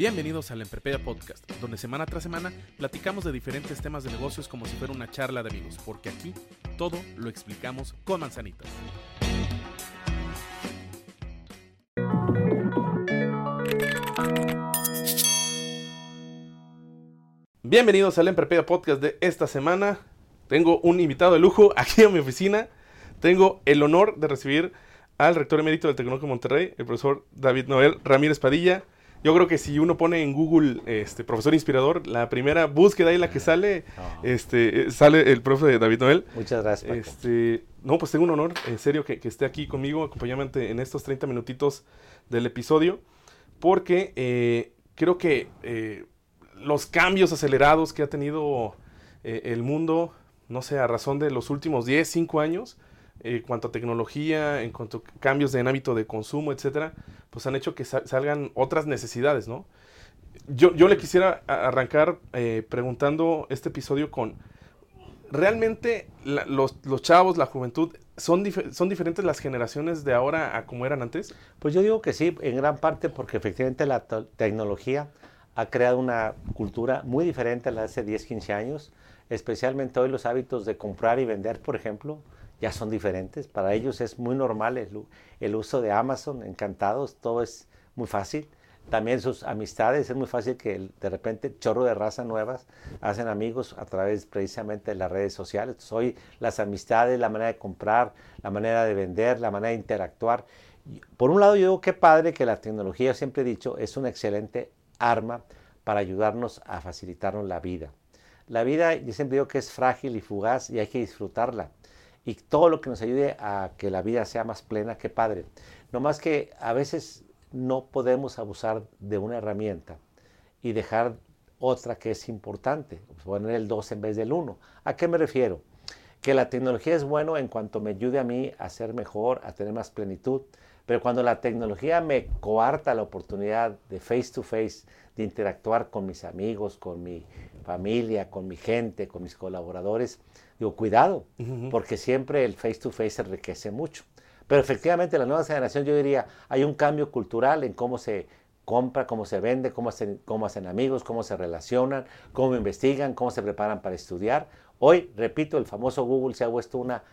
Bienvenidos al Emprepedia Podcast, donde semana tras semana platicamos de diferentes temas de negocios como si fuera una charla de amigos, porque aquí todo lo explicamos con manzanitas. Bienvenidos al Emprepedia Podcast de esta semana. Tengo un invitado de lujo aquí en mi oficina. Tengo el honor de recibir al rector emérito del Tecnológico Monterrey, el profesor David Noel Ramírez Padilla. Yo creo que si uno pone en Google este profesor inspirador, la primera búsqueda ahí la que sale, este, eh, sale el profe David Noel. Muchas gracias. Paco. Este, no, pues tengo un honor, en serio, que, que esté aquí conmigo, acompañándome en estos 30 minutitos del episodio, porque eh, creo que eh, los cambios acelerados que ha tenido eh, el mundo, no sé, a razón de los últimos 10, 5 años, en cuanto a tecnología, en cuanto a cambios en hábito de consumo, etcétera, pues han hecho que sa- salgan otras necesidades, ¿no? Yo, yo le quisiera arrancar eh, preguntando este episodio con, ¿realmente los, los chavos, la juventud, son, son diferentes las generaciones de ahora a como eran antes? Pues yo digo que sí, en gran parte porque efectivamente la tecnología ha creado una cultura muy diferente a la de hace 10, 15 años. Especialmente hoy los hábitos de comprar y vender, por ejemplo, ya son diferentes. Para ellos es muy normal el, uso de Amazon, encantados, todo es muy fácil. También sus amistades, es muy fácil que de repente chorro de raza nuevas hacen amigos a través precisamente de las redes sociales. Hoy las amistades, la manera de comprar, la manera de vender, la manera de interactuar. Por un lado yo digo que padre que la tecnología, siempre he dicho, es una excelente arma para ayudarnos a facilitarnos la vida. La vida, yo siempre digo que es frágil y fugaz y hay que disfrutarla. Y todo lo que nos ayude a que la vida sea más plena, que padre. No más que a veces no podemos abusar de una herramienta y dejar otra que es importante, poner el 2 en vez del 1. ¿A qué me refiero? Que la tecnología es bueno en cuanto me ayude a mí a ser mejor, a tener más plenitud, pero cuando la tecnología me coarta la oportunidad de face to face, de interactuar con mis amigos, con mi familia, con mi gente, con mis colaboradores, digo, cuidado, porque siempre el face to face enriquece mucho. Pero efectivamente, la nueva generación, yo diría, hay un cambio cultural en cómo se compra, cómo se vende, cómo hacen, cómo hacen amigos, cómo se relacionan, cómo investigan, cómo se preparan para estudiar. Hoy, repito, el famoso Google se ha puesto una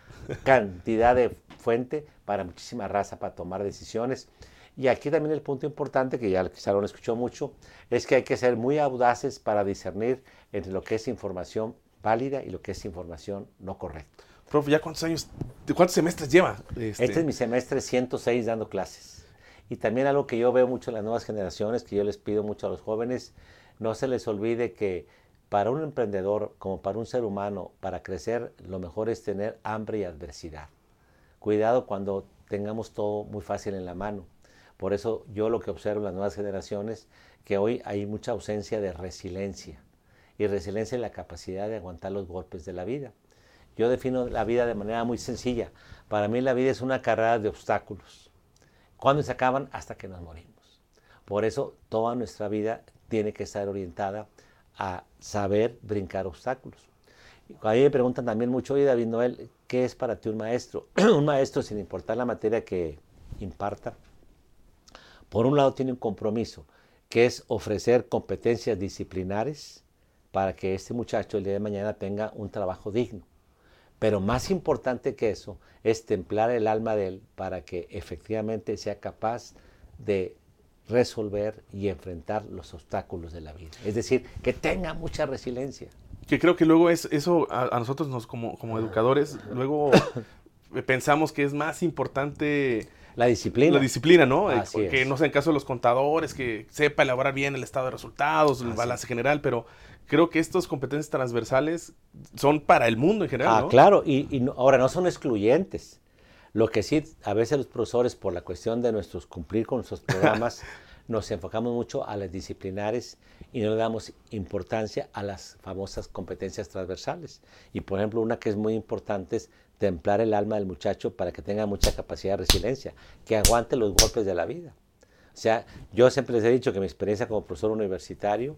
cantidad de fuente para muchísima raza para tomar decisiones. Y aquí también el punto importante, que ya quizá lo escuchó mucho, es que hay que ser muy audaces para discernir entre lo que es información válida y lo que es información no correcta. Profe, ¿ya cuántos años, cuántos semestres lleva? Este, es mi semestre 106 dando clases. Y también algo que yo veo mucho en las nuevas generaciones, que yo les pido mucho a los jóvenes, no se les olvide que para un emprendedor, como para un ser humano, para crecer, lo mejor es tener hambre y adversidad. Cuidado cuando tengamos todo muy fácil en la mano. Por eso yo lo que observo en las nuevas generaciones, que hoy hay mucha ausencia de resiliencia. Y resiliencia es la capacidad de aguantar los golpes de la vida. Yo defino la vida de manera muy sencilla. Para mí la vida es una carrera de obstáculos. ¿Cuándo se acaban? Hasta que nos morimos. Por eso toda nuestra vida tiene que estar orientada a saber brincar obstáculos. A mí me preguntan también mucho, oye David Noel, ¿qué es para ti un maestro? un maestro, sin importar la materia que imparta, por un lado tiene un compromiso, que es ofrecer competencias disciplinares para que este muchacho el día de mañana tenga un trabajo digno. Pero más importante que eso es templar el alma de él para que efectivamente sea capaz de resolver y enfrentar los obstáculos de la vida. Es decir, que tenga mucha resiliencia. Que creo que luego es eso a, a nosotros nos como, como educadores, luego pensamos que es más importante La disciplina. la disciplina, ¿no? Eh, Así que es. no sé, en caso de los contadores, que sepa elaborar bien el estado de resultados, el Así balance general, pero creo que estas competencias transversales son para el mundo en general. Ah, claro, y, ahora no son excluyentes. Lo que sí, a veces los profesores, por la cuestión de nuestros cumplir con nuestros programas, nos enfocamos mucho a las disciplinares y no le damos importancia a las famosas competencias transversales. Y por ejemplo, una que es muy importante es templar el alma del muchacho para que tenga mucha capacidad de resiliencia, que aguante los golpes de la vida. O sea, yo siempre les he dicho que mi experiencia como profesor universitario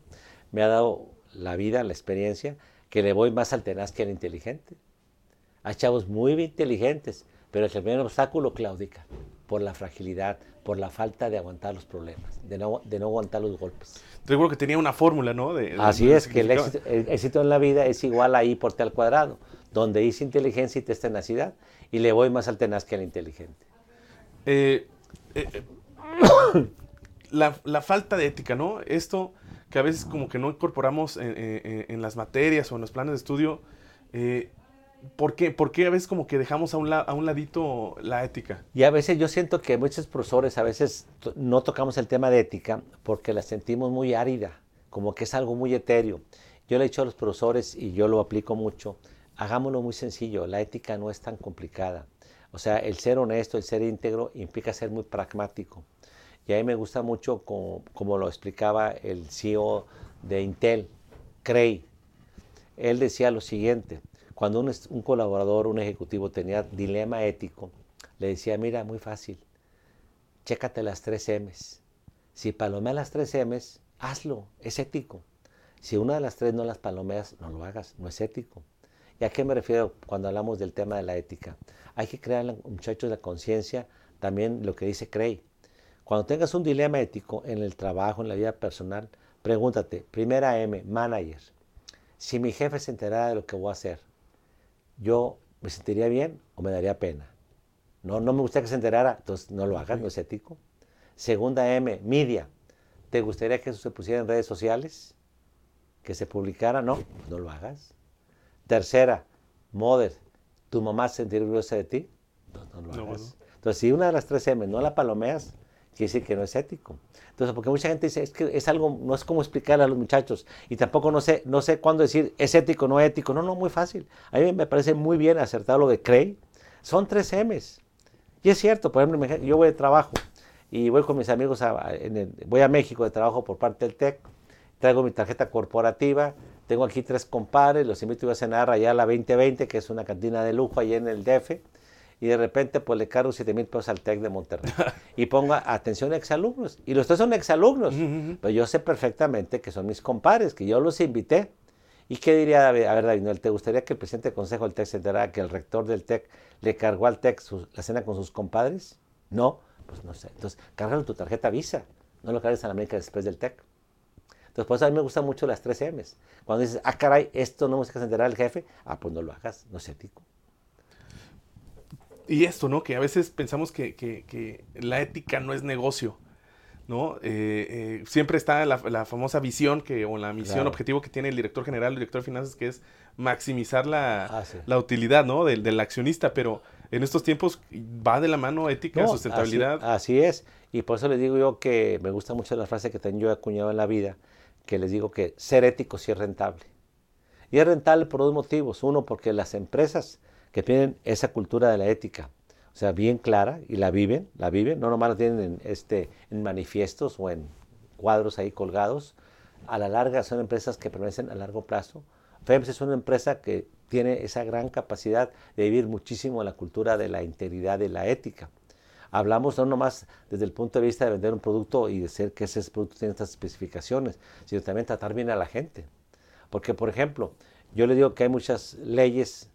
me ha dado la vida, la experiencia, que le voy más al tenaz que al inteligente. Hay chavos muy inteligentes, pero el primer obstáculo claudica por la fragilidad, por la falta de aguantar los problemas, de no, de no aguantar los golpes. Seguro que tenía una fórmula, ¿no? Así es, que el éxito, en la vida es igual a I por T al cuadrado, donde I es inteligencia y T es tenacidad, y le voy más al tenaz que al inteligente. Eh, eh, la, falta de ética, ¿no? Esto que a veces como que no incorporamos en, las materias o en los planes de estudio, eh, ¿por, qué? ¿por, qué, a veces como que dejamos a un, a un ladito la ética? Y a veces yo siento que muchos profesores a veces no tocamos el tema de ética porque la sentimos muy árida, como que es algo muy etéreo. Yo le he dicho a los profesores, y yo lo aplico mucho, hagámoslo muy sencillo, la ética no es tan complicada. O sea, el ser honesto, el ser íntegro implica ser muy pragmático. Y a mí me gusta mucho como, lo explicaba el CEO de Intel, Cray. Él decía lo siguiente, cuando un, colaborador, un ejecutivo tenía dilema ético, le decía, mira, muy fácil, chécate las tres M's. Si palomeas las tres M's, hazlo, es ético. Si una de las tres no las palomeas, no lo hagas, no es ético. ¿Y a qué me refiero cuando hablamos del tema de la ética? Hay que crear, muchachos, la conciencia, también lo que dice Cray. Cuando tengas un dilema ético en el trabajo, en la vida personal, pregúntate, primera M, manager, si mi jefe se enterara de lo que voy a hacer, ¿yo me sentiría bien o me daría pena? No, no me gustaría que se enterara, entonces no lo hagas, no es ético. Segunda M, media, ¿te gustaría que eso se pusiera en redes sociales? ¿Que se publicara? No, no lo hagas. Tercera, mother, ¿tu mamá se sentiría orgullosa de ti? No, no lo hagas. Entonces, si una de las tres M no la palomeas, quiere decir que no es ético. Entonces, porque mucha gente dice, es que es algo, no es como explicarle a los muchachos, y tampoco no sé, no sé cuándo decir, es ético, no ético. No, no, muy fácil. A mí me parece muy bien acertado lo de Cray. Son tres M's. Y es cierto, por ejemplo, yo voy de trabajo y voy con mis amigos, a, voy a México de trabajo por parte del TEC, traigo mi tarjeta corporativa, tengo aquí tres compadres, los invito a cenar allá a la 2020, que es una cantina de lujo allá en el DF, y de repente pues le cargo 7 mil pesos al TEC de Monterrey. y pongo atención a exalumnos. Y los tres son exalumnos. Pero yo sé perfectamente que son mis compadres, que yo los invité. ¿Y qué diría David? A ver, David, ¿te gustaría que el presidente del consejo del TEC se enterara que el rector del TEC le cargó al TEC la cena con sus compadres? No, pues no sé. Entonces, cárgalo tu tarjeta Visa. No lo cargues la América después del TEC. Entonces, por eso a mí me gustan mucho las tres M's. Cuando dices, ah, caray, esto no me que enterar al jefe, ah, pues no lo hagas, no es ético. Y esto, ¿no? Que a veces pensamos que, que, la ética no es negocio, ¿no? Eh, eh, siempre está la, famosa visión que, o la misión, objetivo que tiene el director general, el director de finanzas, que es maximizar la, ah, la utilidad, ¿no? Del, del, accionista, pero en estos tiempos va de la mano ética, sustentabilidad. Así, es, y por eso les digo yo que me gusta mucho la frase que tengo yo acuñado en la vida, que les digo que ser ético sí es rentable. Y es rentable por dos motivos. Uno, porque las empresas que tienen esa cultura de la ética, o sea, bien clara y la viven, la viven, no nomás la tienen en, este, en manifiestos o en cuadros ahí colgados, a la larga son empresas que permanecen a largo plazo. FEMS es una empresa que tiene esa gran capacidad de vivir muchísimo la cultura de la integridad y la ética. Hablamos no nomás desde el punto de vista de vender un producto y de ser que ese producto tiene estas especificaciones, sino también tratar bien a la gente. Porque, por ejemplo, yo le digo que hay muchas leyes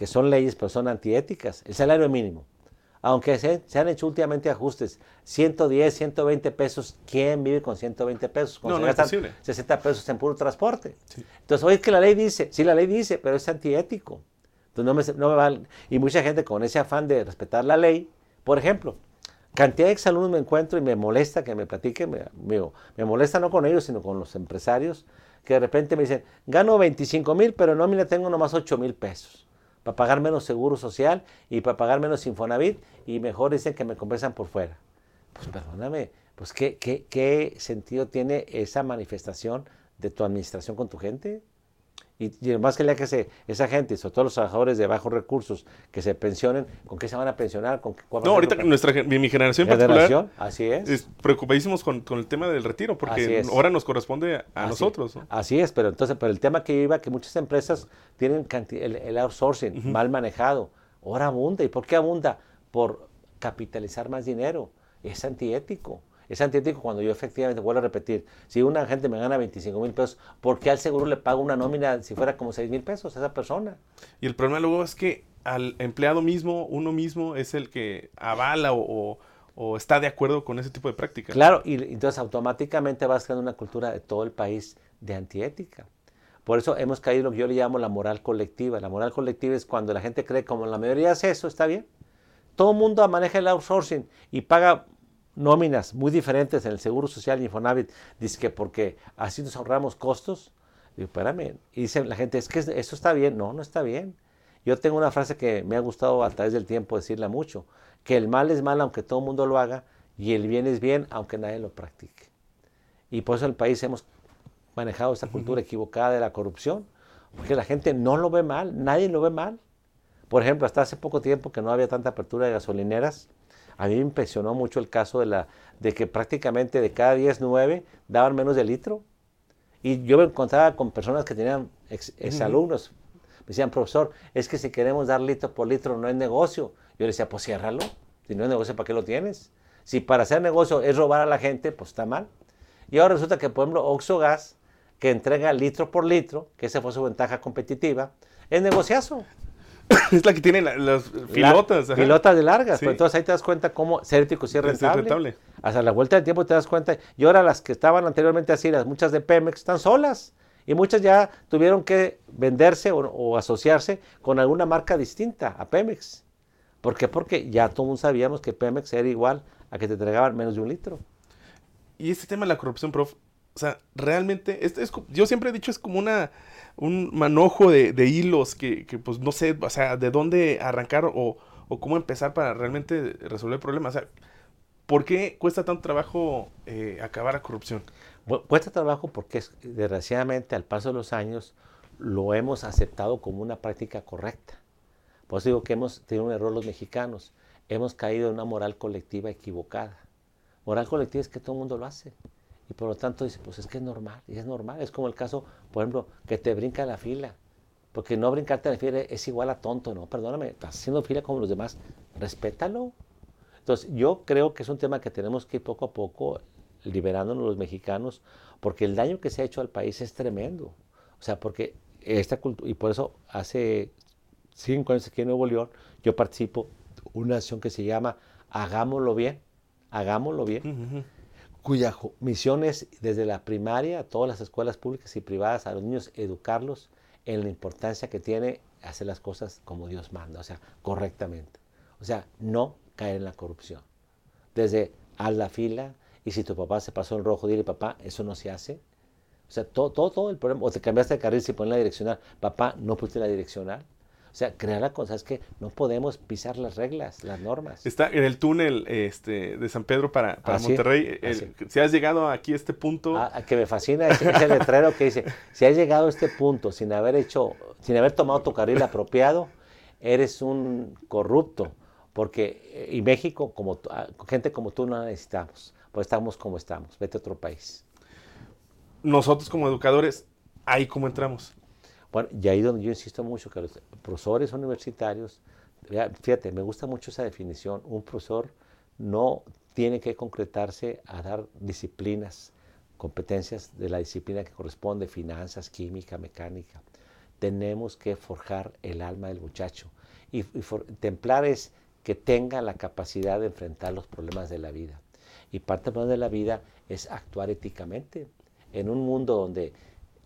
que son leyes, pero son antiéticas. El salario mínimo. Aunque se, han hecho últimamente ajustes, 110, 120 pesos, ¿quién vive con 120 pesos? no, no es posible. 60 pesos en puro transporte. Entonces, oye, es que la ley dice, sí, la ley dice, pero es antiético. Entonces, no me, no me Y mucha gente con ese afán de respetar la ley, por ejemplo, cantidad de exalumnos me encuentro y me molesta que me platiquen, me, me molesta no con ellos, sino con los empresarios, que de repente me dicen, gano 25 mil, pero no, mira, tengo nomás 8 mil pesos para pagar menos seguro social y para pagar menos Infonavit y mejor dicen que me compensan por fuera. Pues perdóname, pues ¿qué, qué, qué sentido tiene esa manifestación de tu administración con tu gente. Y, más que le que se, esa gente, sobre todo los trabajadores de bajos recursos, que se pensionen, ¿con qué se van a pensionar? ¿Con qué, No, ahorita que nuestra, mi, generación en particular, así es. es preocupadísimos con, con el tema del retiro, porque ahora nos corresponde a, Así- nosotros. ¿no? Así es, pero entonces, pero el tema que yo iba, que muchas empresas tienen el, el outsourcing mal manejado. Ahora abunda. ¿Y por qué abunda? Por capitalizar más dinero. Es antiético. Es antiético cuando yo efectivamente, vuelvo a repetir, si una gente me gana 25 mil pesos, ¿por qué al seguro le pago una nómina si fuera como 6 mil pesos a esa persona? Y el problema luego es que al empleado mismo, uno mismo, es el que avala o, o- o está de acuerdo con ese tipo de prácticas. Claro, y entonces automáticamente vas creando una cultura de todo el país de antiética. Por eso hemos caído en lo que yo le llamo la moral colectiva. La moral colectiva es cuando la gente cree como la mayoría hace eso, está bien. Todo el mundo maneja el outsourcing y paga nóminas muy diferentes en el Seguro Social y Infonavit. Dice que porque así nos ahorramos costos. Digo, espérame. Y dice la gente, es que eso está bien. No, no está bien. Yo tengo una frase que me ha gustado a través del tiempo decirla mucho, que el mal es mal aunque todo el mundo lo haga y el bien es bien aunque nadie lo practique. Y por eso en el país hemos manejado esta cultura equivocada de la corrupción, porque la gente no lo ve mal, nadie lo ve mal. Por ejemplo, hasta hace poco tiempo que no había tanta apertura de gasolineras, a mí me impresionó mucho el caso de, la, de que prácticamente de cada 10, 9 daban menos de litro. Y yo me encontraba con personas que tenían ex, exalumnos. Me decían, profesor, es que si queremos dar litro por litro no es negocio. Yo le decía, pues ciérralo. Si no es negocio, ¿para qué lo tienes? Si para hacer negocio es robar a la gente, pues está mal. Y ahora resulta que, por ejemplo, Oxogas, que entrega litro por litro, que esa fue su ventaja competitiva, es negociazo. es la que tiene la- las pilotas. La- pilotas de largas. Sí. Pero entonces ahí te das cuenta cómo ser ético sí es Es rentable. rentable. Hasta la vuelta del tiempo te das cuenta. Y ahora las que estaban anteriormente así, las muchas de Pemex, están solas. Y muchas ya tuvieron que venderse o, o asociarse con alguna marca distinta a Pemex. ¿Por qué? Porque ya todos sabíamos que Pemex era igual a que te entregaban menos de un litro. Y este tema de la corrupción, prof, o sea, realmente, es, yo siempre he dicho, es como una un manojo de, hilos que, que, pues, no sé, o sea, de dónde arrancar o, o cómo empezar para realmente resolver el problema. O sea, ¿por qué cuesta tanto trabajo eh, acabar la corrupción? Cuesta trabajo porque es- desgraciadamente al paso de los años lo hemos aceptado como una práctica correcta. Por eso digo que hemos tenido un error los mexicanos. Hemos caído en una moral colectiva equivocada. Moral colectiva es que todo el mundo lo hace. Y por lo tanto dice, pues es que es normal. Y es normal. Es como el caso, por ejemplo, que te brinca la fila. Porque no brincarte la fila es igual a tonto, ¿no? Perdóname, estás haciendo fila como los demás. Respétalo. Entonces, yo creo que es un tema que tenemos que ir poco a poco liberándonos los mexicanos, porque el daño que se ha hecho al país es tremendo. O sea, porque esta cultura, y por eso hace cinco años aquí en Nuevo León, yo participo en una acción que se llama Hagámoslo Bien, Hagámoslo Bien, cuya misión es desde la primaria a todas las escuelas públicas y privadas a los niños educarlos en la importancia que tiene hacer las cosas como Dios manda, o sea, correctamente. O sea, no caer en la corrupción. Desde haz la fila y si tu papá se pasó en rojo, dile papá, eso no se hace. O sea, todo, todo, todo el problema. O te cambiaste de carril si pones la direccional. Papá, no pusiste la direccional. O sea, crear la cosa es que no podemos pisar las reglas, las normas. Está en el túnel este, de San Pedro para, para Monterrey. el- si has llegado aquí a este punto, Ah, que me fascina ese, ese letrero que dice, si has llegado a este punto sin haber hecho, sin haber tomado tu carril apropiado, eres un corrupto. Porque, eh, y México, como ah, gente como tú no la necesitamos. Pues estamos como estamos. Vete a otro país. nosotros como educadores, ahí cómo entramos. Bueno, y ahí donde yo insisto mucho que los profesores universitarios, fíjate, me gusta mucho esa definición, un profesor no tiene que concretarse a dar disciplinas, competencias de la disciplina que corresponde, finanzas, química, mecánica. Tenemos que forjar el alma del muchacho. Y, y for- templar es que tenga la capacidad de enfrentar los problemas de la vida. Y parte de la vida es actuar éticamente. En un mundo donde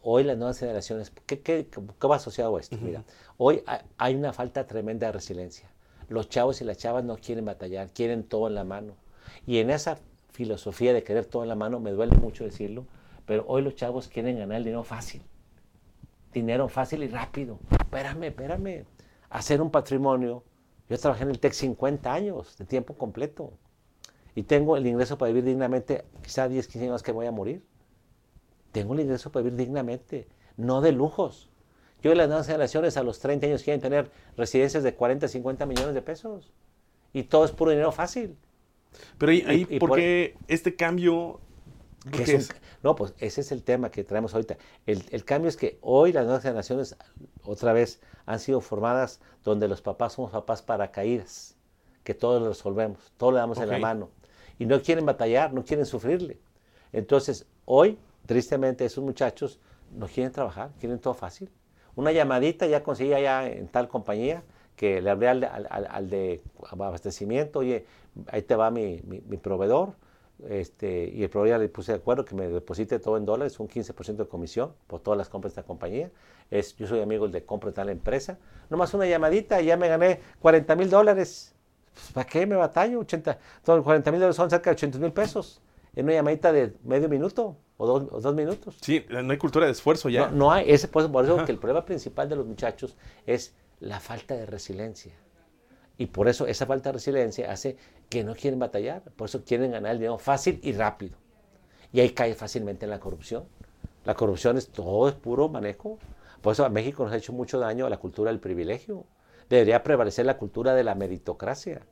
hoy las nuevas generaciones, ¿qué, qué, qué va asociado a esto? Mira, hoy ha- hay una falta tremenda de resiliencia. Los chavos y las chavas no quieren batallar, quieren todo en la mano. Y en esa filosofía de querer todo en la mano, me duele mucho decirlo, pero hoy los chavos quieren ganar el dinero fácil. Dinero fácil y rápido. Espérame, espérame. Hacer un patrimonio. Yo trabajé en el TEC 50 años de tiempo completo. Y tengo el ingreso para vivir dignamente, quizá 10, 15 años que voy a morir. Tengo el ingreso para vivir dignamente, no de lujos. Yo y las nuevas generaciones a los 30 años quieren tener residencias de 40, 50 millones de pesos. Y todo es puro dinero fácil. Pero ahí, ¿por, qué este cambio? no, pues ese es el tema que traemos ahorita. El, cambio es que hoy las nuevas generaciones, otra vez, han sido formadas donde los papás somos papás para caídas, que todo lo resolvemos, todo le damos en la mano. Y no quieren batallar, no quieren sufrirle. Entonces, hoy, tristemente, esos muchachos no quieren trabajar, quieren todo fácil. Una llamadita ya conseguía ya en tal compañía que le hablé al, de abastecimiento, oye, ahí te va mi, proveedor, este, y el proveedor le puse de acuerdo que me deposite todo en dólares, un 15% de comisión por todas las compras de esta compañía. Es, yo soy amigo de compra de tal empresa. Nomás una llamadita y ya me gané 40 mil dólares. Pues, ¿Para qué me batallo? 80, 40 mil dólares son cerca de 80 mil pesos. En una llamadita de medio minuto o dos, minutos. Sí, no hay cultura de esfuerzo ya. No, hay, ese, por, por eso que el problema principal de los muchachos es la falta de resiliencia. Y por eso esa falta de resiliencia hace que no quieren batallar, por eso quieren ganar el dinero fácil y rápido. Y ahí cae fácilmente en la corrupción. La corrupción es todo, es puro manejo. Por eso a México nos ha hecho mucho daño a la cultura del privilegio. Debería prevalecer la cultura de la meritocracia.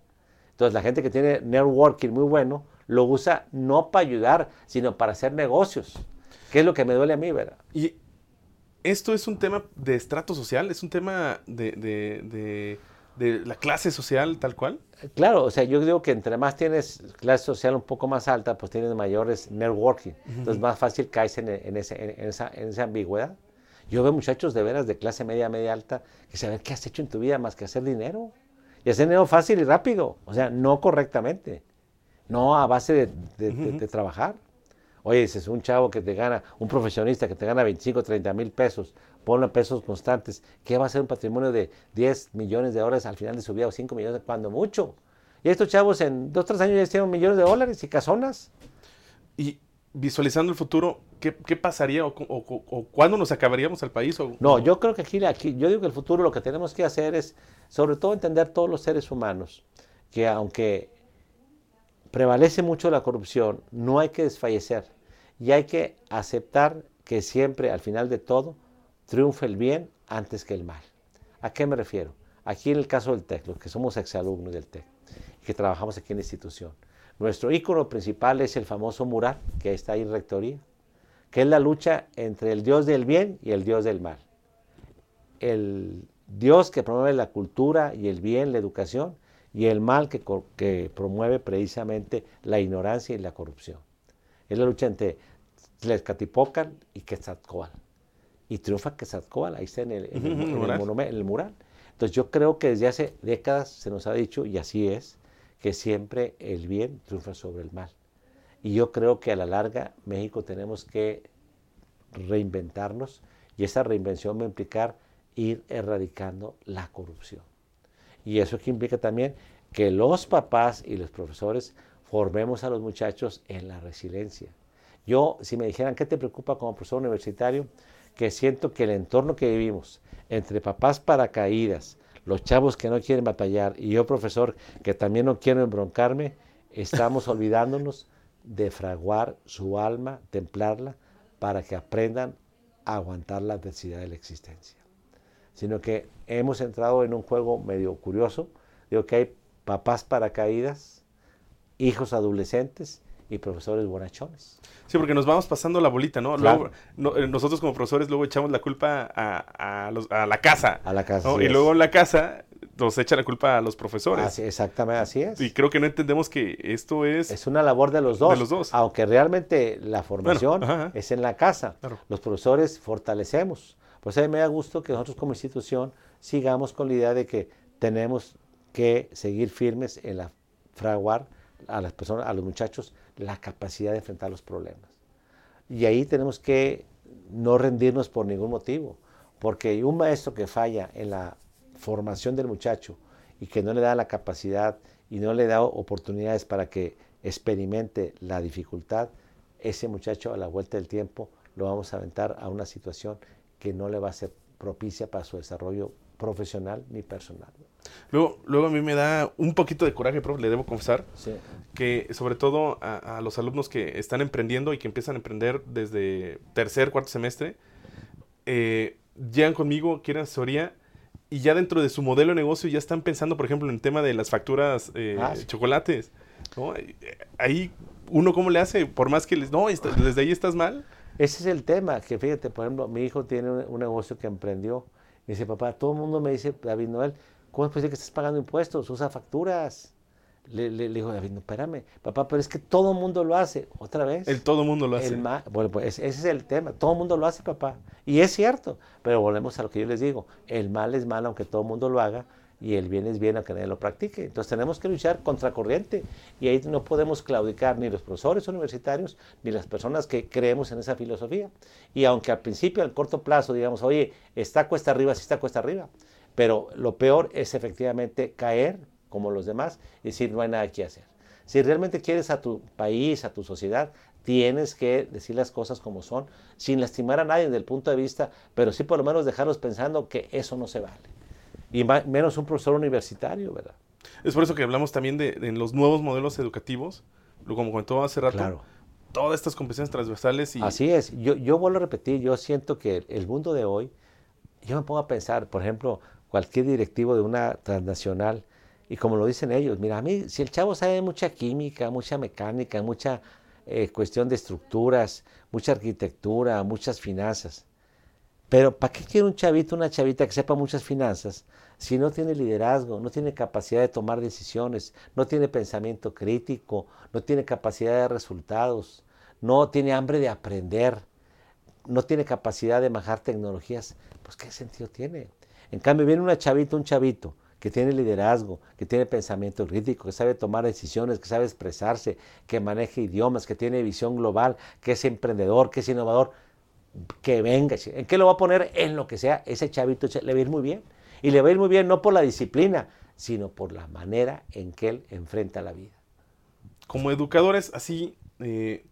Entonces la gente que tiene networking muy bueno lo usa no para ayudar, sino para hacer negocios, que es lo que me duele a mí, ¿verdad? Y esto es un tema de estrato social, es un tema de, la clase social tal cual. Claro, o sea, yo digo que entre más tienes clase social un poco más alta, pues tienes mayores networking. Entonces más fácil caes en, en, esa, en esa ambigüedad. Yo veo muchachos de veras de clase media, media alta, que saben qué has hecho en tu vida más que hacer dinero. Y hacer dinero fácil y rápido, o sea, no correctamente, no a base de, trabajar. Oye, es un chavo que te gana, un profesionista que te gana 25, 30 mil pesos, ponlo en pesos constantes, ¿qué va a ser un patrimonio de 10 millones de dólares al final de su vida o 5 millones, cuando mucho? Y estos chavos en 2, 3 años ya tienen millones de dólares y casonas. Y visualizando el futuro, ¿qué, pasaría o, cuándo nos acabaríamos al país? no, yo creo que aquí, aquí, yo digo que el futuro lo que tenemos que hacer es, sobre todo, entender todos los seres humanos, que aunque prevalece mucho la corrupción, no hay que desfallecer y hay que aceptar que siempre, al final de todo, triunfa el bien antes que el mal. ¿A qué me refiero? Aquí en el caso del TEC, los que somos exalumnos del TEC, que trabajamos aquí en la institución, nuestro ícono principal es el famoso mural que está ahí en Rectoría, que es la lucha entre el Dios del bien y el Dios del mal. El Dios que promueve la cultura y el bien, la educación, y el mal que, que promueve precisamente la ignorancia y la corrupción. Es la lucha entre Tlezcatipocan y Quetzalcoatl. Y triunfa Quetzalcoatl, ahí está en el, en el mural. Entonces yo creo que desde hace décadas se nos ha dicho, y así es, que siempre el bien triunfa sobre el mal. Y yo creo que a la larga México tenemos que reinventarnos y esa reinvención va a implicar ir erradicando la corrupción. Y eso que implica también que los papás y los profesores formemos a los muchachos en la resiliencia. Yo, si me dijeran, ¿qué te preocupa como profesor universitario? Que siento que el entorno que vivimos, entre papás paracaídas, los chavos que no quieren batallar y yo, profesor, que también no quiero embroncarme, estamos olvidándonos de fraguar su alma, templarla, para que aprendan a aguantar la adversidad de la existencia. Sino que hemos entrado en un juego medio curioso, digo que hay papás paracaídas, hijos adolescentes y profesores bonachones. Sí, porque nos vamos pasando la bolita, ¿no? Luego, eh, nosotros como profesores luego echamos la culpa a, la casa. A la casa. Y luego la casa nos echa la culpa a los profesores. Así, exactamente, así es. Y creo que no entendemos que esto es... Es una labor de los dos. De los dos. Aunque realmente la formación es en la casa. Los profesores fortalecemos. Pues a mí me da gusto que nosotros como institución sigamos con la idea de que tenemos que seguir firmes en la fraguar a las personas, a los muchachos, la capacidad de enfrentar los problemas. Y ahí tenemos que no rendirnos por ningún motivo, porque un maestro que falla en la formación del muchacho y que no le da la capacidad y no le da oportunidades para que experimente la dificultad, ese muchacho a la vuelta del tiempo lo vamos a aventar a una situación que no le va a ser propicia para su desarrollo profesional ni personal. Luego, luego a mí me da un poquito de coraje, profe, le debo confesar, Sí. que sobre todo a, a los alumnos que están emprendiendo y que empiezan a emprender desde tercer, cuarto semestre, eh, llegan conmigo, quieren asesoría y ya dentro de su modelo de negocio ya están pensando, por ejemplo, en el tema de las facturas eh, Ah, sí. chocolates. ¿no? Ahí uno cómo le hace, por más que les, no, está- desde ahí estás mal. Ese es el tema, que fíjate, por ejemplo, mi hijo tiene un, un negocio que emprendió. Y dice, papá, todo el mundo me dice, David Noel, ¿cómo es posible que estés pagando impuestos? Usa facturas. Le, le- le digo, David, no, espérame, papá, pero es que todo el mundo lo hace. ¿Otra vez? El todo mundo lo hace. El bueno, pues ese es el tema. Todo el mundo lo hace, papá. Y es cierto. Pero volvemos a lo que yo les digo. El mal es mal aunque todo el mundo lo haga. Y el bien es bien aunque nadie lo practique. Entonces tenemos que luchar contra corriente. Y ahí no podemos claudicar ni los profesores universitarios ni las personas que creemos en esa filosofía. Y aunque al principio, al corto plazo, digamos, oye, está cuesta arriba, sí está cuesta arriba. Pero lo peor es efectivamente caer como los demás y decir no hay nada que hacer. Si realmente quieres a tu país, a tu sociedad, tienes que decir las cosas como son, sin lastimar a nadie desde el punto de vista, pero sí por lo menos dejarlos pensando que eso no se vale. Y ma- menos un profesor universitario, ¿verdad? Es por eso que hablamos también de, de los nuevos modelos educativos, lo como comentó hace rato, Claro. todas estas competencias transversales y Así es. Yo, yo vuelvo a repetir, yo siento que el mundo de hoy, yo me pongo a pensar, por ejemplo, cualquier directivo de una transnacional, y como lo dicen ellos, mira, a mí, si el chavo sabe mucha química, mucha mecánica, mucha eh, cuestión de estructuras, mucha arquitectura, muchas finanzas, pero ¿para qué quiere un chavito, una chavita que sepa muchas finanzas si no tiene liderazgo, no tiene capacidad de tomar decisiones, no tiene pensamiento crítico, no tiene capacidad de resultados, no tiene hambre de aprender, no tiene capacidad de manejar tecnologías? Pues ¿qué sentido tiene? En cambio viene una chavita, un chavito que tiene liderazgo, que tiene pensamiento crítico, que sabe tomar decisiones, que sabe expresarse, que maneja idiomas, que tiene visión global, que es emprendedor, que es innovador que venga. ¿En qué lo va a poner? En lo que sea. Ese chavito le va a ir muy bien. Y le va a ir muy bien no por la disciplina, sino por la manera en que él enfrenta la vida. como educadores, así, eh,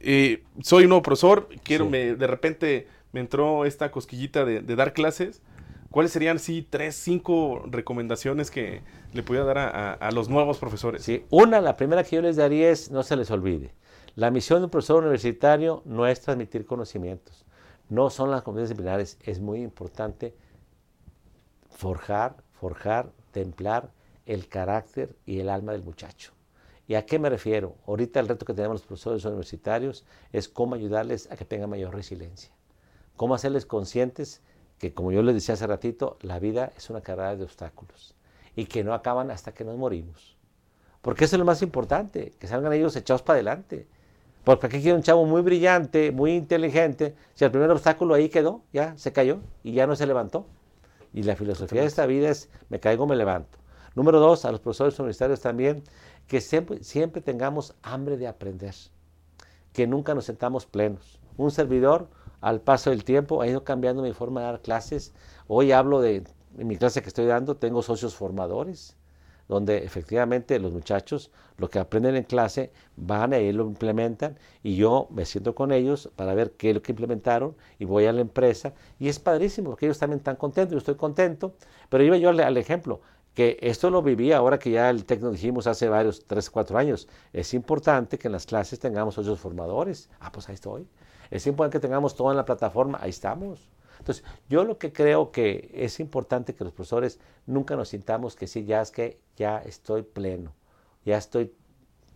eh, soy un nuevo profesor, quiero, Sí. me, de repente me entró esta cosquillita de, de dar clases. ¿Cuáles serían, sí, tres, cinco recomendaciones que le pudiera dar a, los nuevos profesores? Sí, Una, la primera que yo les daría es, no se les olvide, la misión de un profesor universitario no es transmitir conocimientos, no son las competencias disciplinares, es muy importante forjar, forjar, templar el carácter y el alma del muchacho. ¿Y a qué me refiero? Ahorita el reto que tenemos los profesores universitarios es cómo ayudarles a que tengan mayor resiliencia, cómo hacerles conscientes que, como yo les decía hace ratito, la vida es una carrera de obstáculos y que no acaban hasta que nos morimos. Porque eso es lo más importante, que salgan ellos echados para adelante. Porque aquí quiere un chavo muy brillante, muy inteligente, si el primer obstáculo ahí quedó, ya se cayó y ya no se levantó. Y la filosofía de esta vida es, me caigo, me levanto. Número dos, a los profesores universitarios también, que siempre, siempre tengamos hambre de aprender, que nunca nos sentamos plenos. Un servidor, al paso del tiempo, ha ido cambiando mi forma de dar clases. Hoy hablo de, en mi clase que estoy dando, tengo socios formadores, donde efectivamente los muchachos lo que aprenden en clase van y lo implementan y yo me siento con ellos para ver qué es lo que implementaron y voy a la empresa y es padrísimo porque ellos también están contentos, yo estoy contento, pero iba yo al, al ejemplo que esto lo viví ahora que ya el TEC dijimos hace varios, tres, cuatro años, es importante que en las clases tengamos socios formadores, ah pues ahí estoy, es importante que tengamos todo en la plataforma, ahí estamos. Entonces, yo lo que creo que es importante que los profesores nunca nos sintamos que sí, ya es que ya estoy pleno, ya estoy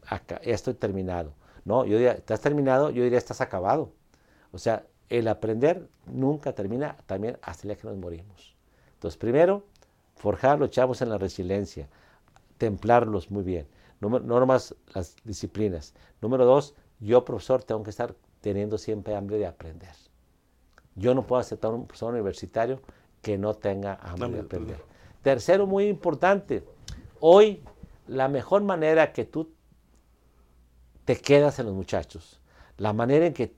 acá, ya estoy terminado. No, yo diría, estás terminado, yo diría, estás acabado. O sea, el aprender nunca termina también hasta el día que nos morimos. Entonces, primero, forjar los chavos en la resiliencia, templarlos muy bien. Normas, las disciplinas. Número dos, yo, profesor, tengo que estar teniendo siempre hambre de aprender. Yo no puedo aceptar un profesor universitario que no tenga hambre de aprender. Tercero, muy importante, hoy la mejor manera que tú te quedas en los muchachos, la manera en que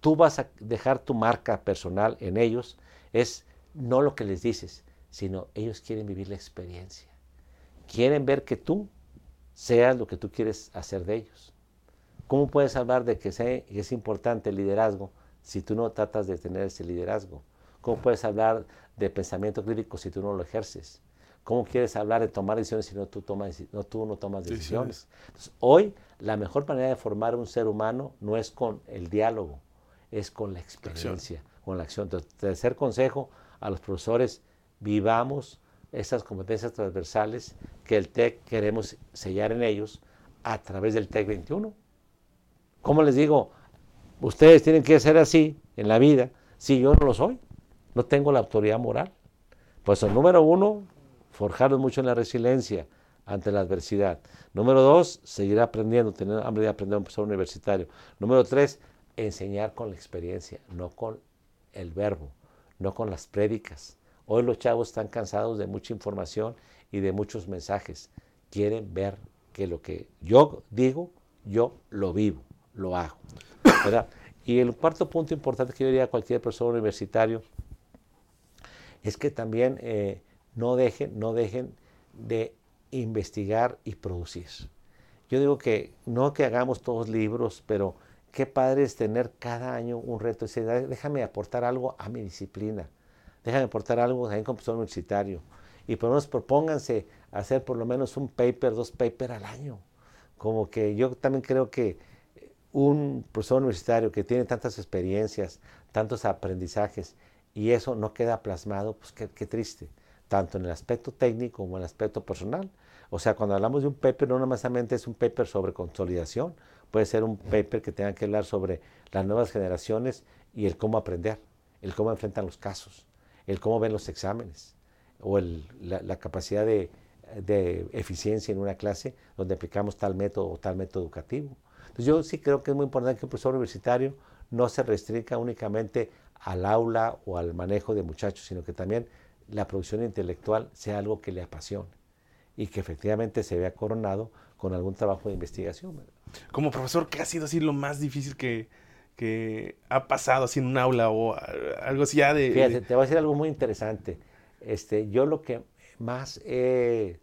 tú vas a dejar tu marca personal en ellos es no lo que les dices, sino ellos quieren vivir la experiencia. Quieren ver que tú seas lo que tú quieres hacer de ellos. ¿Cómo puedes hablar de que es importante el liderazgo si tú no tratas de tener ese liderazgo? ¿Cómo puedes hablar de pensamiento crítico si tú no lo ejerces? ¿Cómo quieres hablar de tomar decisiones si no tú, tomas, no, tú no tomas decisiones? hoy la mejor manera de formar un ser humano no es con el diálogo, es con la experiencia, con la acción. Entonces, tercer consejo a los profesores, vivamos esas competencias transversales que el TEC queremos sellar en ellos a través del TEC 21. ¿Cómo les digo? Ustedes tienen que ser así en la vida si yo no lo soy. No tengo la autoridad moral. Pues el número uno, forjarlos mucho en la resiliencia ante la adversidad. Número dos, seguir aprendiendo, tener hambre de aprender un profesor universitario. Número tres, enseñar con la experiencia, no con el verbo, no con las prédicas. Hoy los chavos están cansados de mucha información y de muchos mensajes. Quieren ver que lo que yo digo, yo lo vivo, lo hago. Y el cuarto punto importante que yo diría a cualquier profesor universitario es que también eh, no, dejen, no dejen de investigar y producir. Yo digo que no que hagamos todos libros, pero qué padre es tener cada año un reto. Decir, déjame aportar algo a mi disciplina, déjame aportar algo también como profesor universitario. Y por lo menos propónganse hacer por lo menos un paper, dos papers al año. Como que yo también creo que un profesor universitario que tiene tantas experiencias, tantos aprendizajes, y eso no queda plasmado, pues qué, triste, tanto en el aspecto técnico como en el aspecto personal. O sea, cuando hablamos de un paper, no solamente es un paper sobre consolidación, puede ser un paper que tenga que hablar sobre las nuevas generaciones y el cómo aprender, el cómo enfrentan los casos, el cómo ven los exámenes, o la, capacidad de, de eficiencia en una clase donde aplicamos tal método o tal método educativo. Entonces yo sí creo que es muy importante que un profesor universitario no se restrinja únicamente al aula o al manejo de muchachos, sino que también la producción intelectual sea algo que le apasione y que efectivamente se vea coronado con algún trabajo de investigación. Como profesor, ¿qué ha sido así lo más difícil que, ha pasado así en un aula o algo así ya de... Fíjate, te voy a decir algo muy interesante. Este, yo lo que más he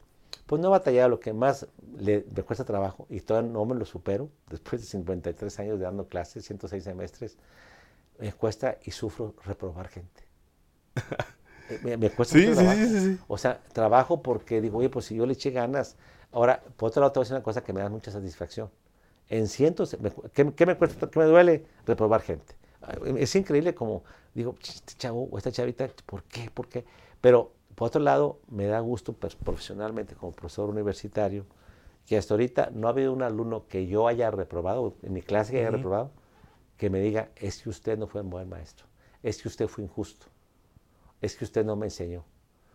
pues no he batallado, lo que más le, me cuesta trabajo, y todavía no me lo supero, después de 53 años de dando clases, 106 semestres, me cuesta y sufro reprobar gente. Eh, me, cuesta sí, sí, sí, O sea, trabajo porque digo, oye, pues si yo le eché ganas. Ahora, por otro lado, te voy a decir una cosa que me da mucha satisfacción. En cientos, ¿qué, ¿qué, me cuesta, qué me duele? Reprobar gente. Es increíble como, digo, este chavo o esta chavita, ¿por qué? ¿Por qué? Pero por otro lado, me da gusto profesionalmente como profesor universitario que hasta ahorita no ha habido un alumno que yo haya reprobado, en mi clase que haya reprobado, que me diga, es que usted no fue un buen maestro, es que usted fue injusto, es que usted no me enseñó.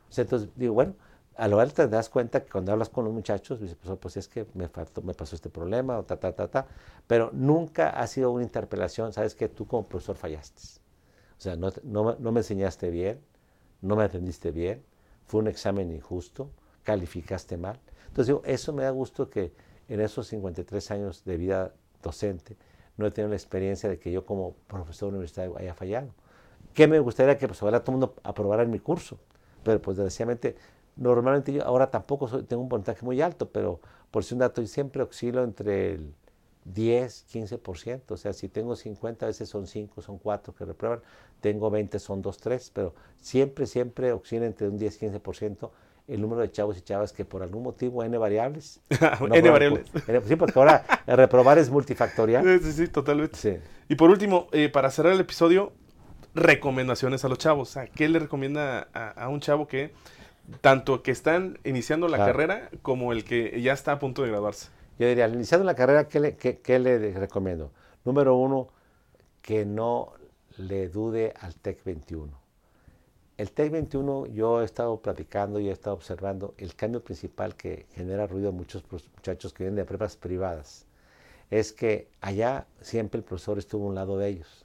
O sea, entonces digo, bueno, a lo mejor te das cuenta que cuando hablas con los muchachos, dices, pues, pues, es que me, me pasó este problema, o ta, ta, ta, ta, pero nunca ha sido una interpelación, sabes que tú como profesor fallaste. O sea, no, no, no me enseñaste bien, no me atendiste bien, fue un examen injusto, calificaste mal. Entonces digo, eso me da gusto que en esos 53 años de vida docente no he tenido la experiencia de que yo como profesor universitario haya fallado. ¿Qué me gustaría que pues, todo el mundo aprobara en mi curso? Pero pues desgraciadamente, normalmente yo ahora tampoco tengo un puntaje muy alto, pero por si un dato, yo siempre oscilo entre el 10, 15%. O sea, si tengo 50, a veces son 5, son 4 que reprueban. Tengo 20, son 2, 3. Pero siempre, siempre oscila entre un 10, 15% el número de chavos y chavas que por algún motivo n variables. n variables. sí, porque ahora reprobar es multifactorial. Sí, sí, totalmente. Y por último, eh, para cerrar el episodio, recomendaciones a los chavos. ¿Qué le recomienda a, un chavo que, tanto que están iniciando la carrera como el que ya está a punto de graduarse? Yo diría, al iniciar la carrera, ¿qué le, le recomiendo? Número uno, que no le dude al TEC 21. El TEC 21 yo he estado platicando y he estado observando el cambio principal que genera ruido a muchos muchachos que vienen de pruebas privadas. Es que allá siempre el profesor estuvo a un lado de ellos,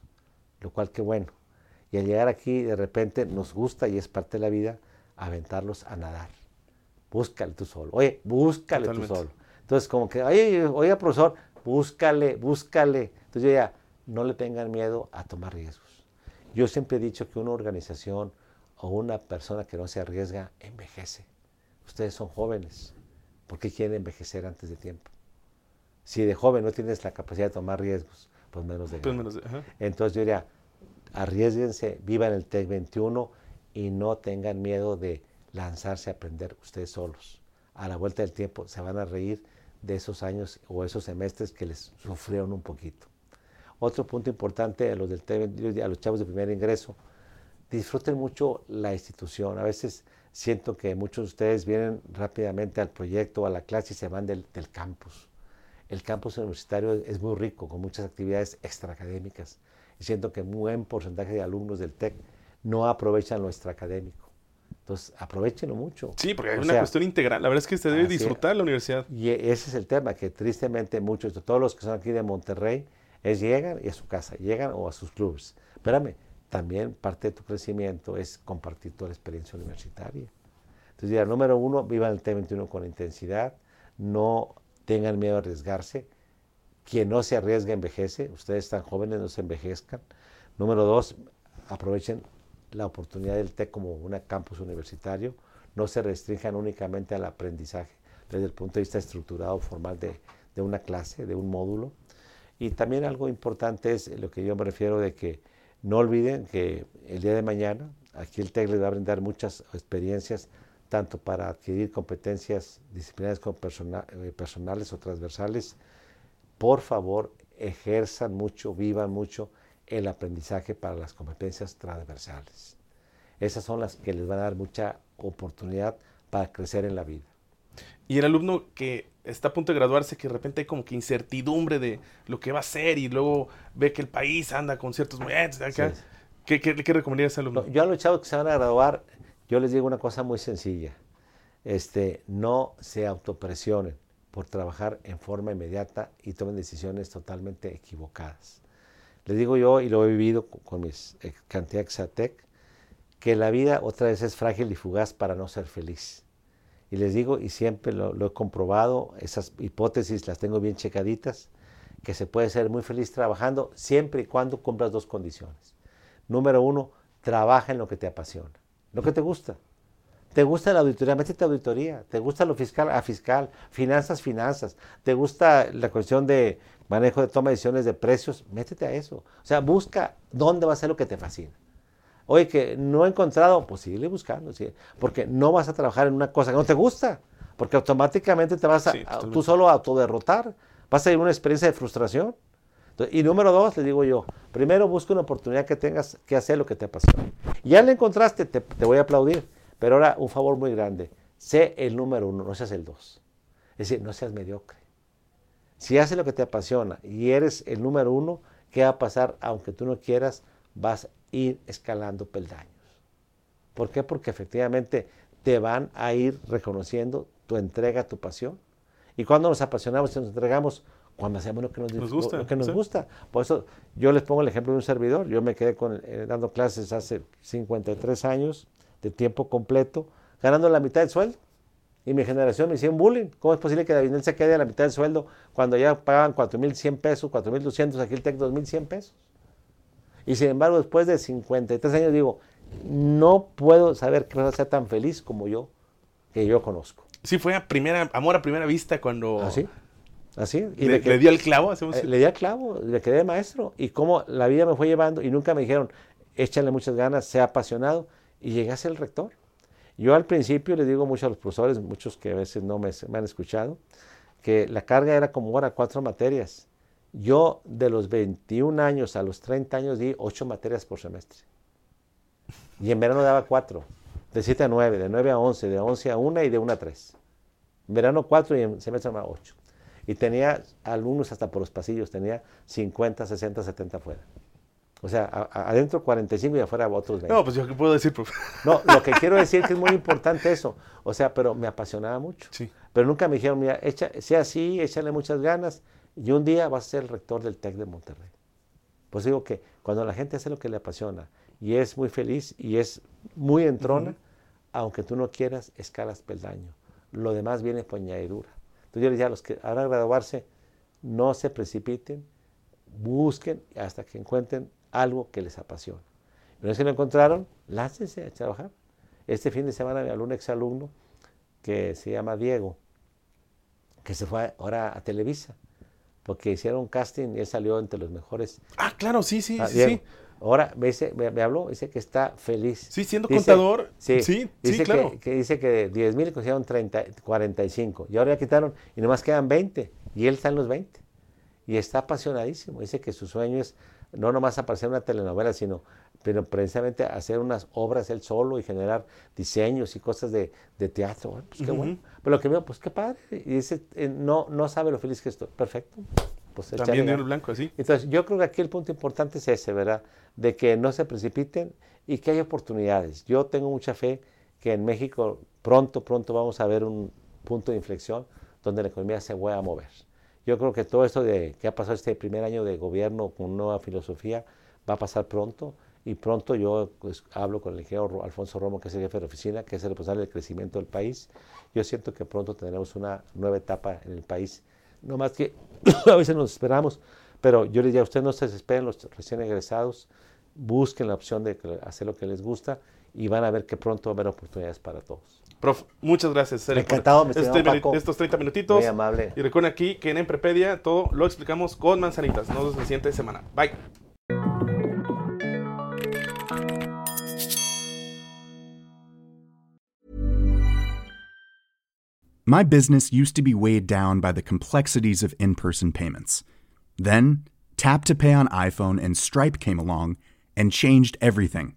lo cual qué bueno. Y al llegar aquí de repente nos gusta y es parte de la vida aventarlos a nadar. Búscale tú solo. Oye, búscale tú solo. Entonces, como que, oye, oiga, profesor, búscale, búscale. Entonces yo ya, no le tengan miedo a tomar riesgos. Yo siempre he dicho que una organización o una persona que no se arriesga, envejece. Ustedes son jóvenes. ¿Por qué quieren envejecer antes de tiempo? Si de joven no tienes la capacidad de tomar riesgos, pues menos de... Pues menos Entonces yo diría, arriesguense, vivan el TEC 21 y no tengan miedo de lanzarse a aprender ustedes solos. A la vuelta del tiempo se van a reír de esos años o esos semestres que les sufrieron un poquito. Otro punto importante a los del TEC 21, a los chavos de primer ingreso, disfruten mucho la institución. A veces siento que muchos de ustedes vienen rápidamente al proyecto, a la clase y se van del, del campus. El campus universitario es muy rico, con muchas actividades extraacadémicas. Y siento que un buen porcentaje de alumnos del TEC no aprovechan lo extraacadémico. Entonces, aprovechenlo mucho. Sí, porque es O una sea, cuestión integral. La verdad es que se debe disfrutar la universidad. Y e- ese es el tema, que tristemente muchos, todos los que son aquí de Monterrey, es llegan y a su casa, llegan o a sus clubes. Espérame, también parte de tu crecimiento es compartir toda la experiencia universitaria. Entonces, ya, número uno, vivan el T21 con intensidad, no tengan miedo a arriesgarse. Quien no se arriesga envejece, ustedes están jóvenes, no se envejezcan. Número dos, aprovechen la oportunidad del TEC como un campus universitario, no se restrinjan únicamente al aprendizaje desde el punto de vista estructurado, formal de, de una clase, de un módulo. Y también algo importante es lo que yo me refiero de que no olviden que el día de mañana aquí el TEC les va a brindar muchas experiencias tanto para adquirir competencias disciplinarias como eh, personales o transversales. Por favor, ejerzan mucho, vivan mucho el aprendizaje para las competencias transversales. Esas son las que les van a dar mucha oportunidad para crecer en la vida. Y el alumno que está a punto de graduarse, que de repente hay como que incertidumbre de lo que va a hacer y luego ve que el país anda con ciertos movimientos. acá, Sí. ¿Qué, qué, qué recomendaría a ese alumno? No, yo a los chavos que se van a graduar, yo les digo una cosa muy sencilla. Este, no se autopresionen por trabajar en forma inmediata y tomen decisiones totalmente equivocadas. Les digo yo, y lo he vivido con, mis cantidad Exatec, que la vida otra vez es frágil y fugaz para no ser feliz. Y les digo, y siempre lo, lo he comprobado, esas hipótesis las tengo bien checaditas, que se puede ser muy feliz trabajando siempre y cuando cumplas dos condiciones. Número uno, trabaja en lo que te apasiona, lo que te gusta. ¿Te gusta la auditoría? Métete a auditoría. ¿Te gusta lo fiscal? A fiscal. Finanzas, finanzas. ¿Te gusta la cuestión de manejo de toma de decisiones de precios? Métete a eso. O sea, busca dónde va a ser lo que te fascina. Oye, que no he encontrado, pues sigue buscando, porque no vas a trabajar en una cosa que no te gusta, porque automáticamente te vas a, Sí, a- totalmente. tú solo a autoderrotar, vas a ir una experiencia de frustración. Entonces, y número dos, le digo yo, primero busca una oportunidad que tengas que hacer lo que te apasiona. Ya la encontraste, te, te voy a aplaudir, pero ahora un favor muy grande, sé el número uno, no seas el dos. Es decir, no seas mediocre. Si haces lo que te apasiona y eres el número uno, ¿qué va a pasar? Aunque tú no quieras, vas a ir escalando peldaños. ¿Por qué? Porque efectivamente te van a ir reconociendo tu entrega, tu pasión. Y cuando nos apasionamos y nos entregamos, cuando hacemos lo que nos, Nos gusta, lo que nos sí. gusta. Por eso yo les pongo el ejemplo de un servidor. Yo me quedé con, eh, dando clases hace 53 años de tiempo completo, ganando la mitad del sueldo. Y mi generación me hicieron bullying. ¿Cómo es posible que David se quede a la mitad del sueldo cuando ya pagaban 4.100 pesos, 4.200, aquí el TEC 2.100 pesos? Y sin embargo, después de 53 años digo, no puedo saber que vas a ser tan feliz como yo, que yo conozco. Sí, fue a primera, amor a primera vista cuando ¿Así? ¿Así? Y le, quedé- le dio el clavo. hacemos- eh, le di al clavo, le quedé de maestro. Y cómo la vida me fue llevando y nunca me dijeron, échale muchas ganas, sea apasionado. Y llegué a ser el rector. Yo al principio les digo mucho a los profesores, muchos que a veces no me, me han escuchado, que la carga era como ahora cuatro materias. Yo de los 21 años a los 30 años di ocho materias por semestre. Y en verano daba cuatro, de 7 a 9, de 9 a 11, de 11 a 1 y de 1 a 3. En verano 4 y en semestre más 8. Y tenía alumnos hasta por los pasillos, tenía 50, 60, 70 afuera. O sea, a- a- adentro 45 y afuera otros 20. No, pues yo qué puedo decir, profe. No, lo que quiero decir que es muy importante eso. O sea, pero me apasionaba mucho. Sí. Pero nunca me dijeron, mira, echa, sea así, échale muchas ganas y un día vas a ser el rector del TEC de Monterrey. Pues digo que cuando la gente hace lo que le apasiona y es muy feliz y es muy entrona, aunque tú no quieras, escalas peldaño. Lo demás viene por añadidura. Entonces yo les digo a los que ahora graduarse, no se precipiten, busquen hasta que encuentren algo que les apasiona. Una vez que lo encontraron, láncense a trabajar. Este fin de semana me habló un exalumno que se llama Diego, que se fue ahora a Televisa, porque hicieron un casting y él salió entre los mejores. Ah, claro, sí, sí, Ah, sí, Diego. sí. Ahora me, dice, me, me habló, dice que está feliz. Sí, siendo Dice- contador. Sí, sí, dice claro. que, que dice que de 10 mil consiguieron 30, 45 y ahora ya quitaron y nomás quedan 20 y él está en los 20 y está apasionadísimo. Dice que su sueño es no nomás aparecer en una telenovela, sino pero precisamente hacer unas obras él solo y generar diseños y cosas de, de teatro. Bueno, pues qué bueno. Pero lo que veo, pues qué padre. Y dice, eh, no, no sabe lo feliz que estoy. Perfecto. Pues También en blanco, así. Entonces, yo creo que aquí el punto importante es ese, ¿verdad? De que no se precipiten y que hay oportunidades. Yo tengo mucha fe que en México pronto, pronto vamos a ver un punto de inflexión donde la economía se vuelva a mover. Yo creo que todo esto de que ha pasado este primer año de gobierno con nueva filosofía va a pasar pronto y pronto yo pues, hablo con el ingeniero Ro- Alfonso Romo, que es el jefe de oficina, que es el responsable del crecimiento del país. Yo siento que pronto tendremos una nueva etapa en el país. No más que a veces nos esperamos, pero yo les diría, ustedes no se desesperen, los recién egresados, busquen la opción de hacer lo que les gusta y van a ver que pronto va a haber oportunidades para todos. Prof, muchas gracias. Sergio, por Encantado, mi este estimado Paco. estos 30 minutitos. Muy amable. Y recuerden aquí que en Emprepedia todo lo explicamos con manzanitas. Nos vemos la siguiente semana. Bye. My business used to be weighed down by the complexities of in person payments. Then, Tap to Pay on iPhone and Stripe came along and changed everything.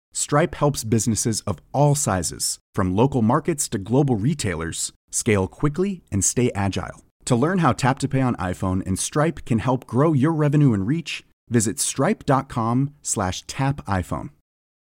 Stripe helps businesses of all sizes, from local markets to global retailers, scale quickly and stay agile. To learn how Tap to Pay on iPhone and Stripe can help grow your revenue and reach, visit stripe.com/tapiphone.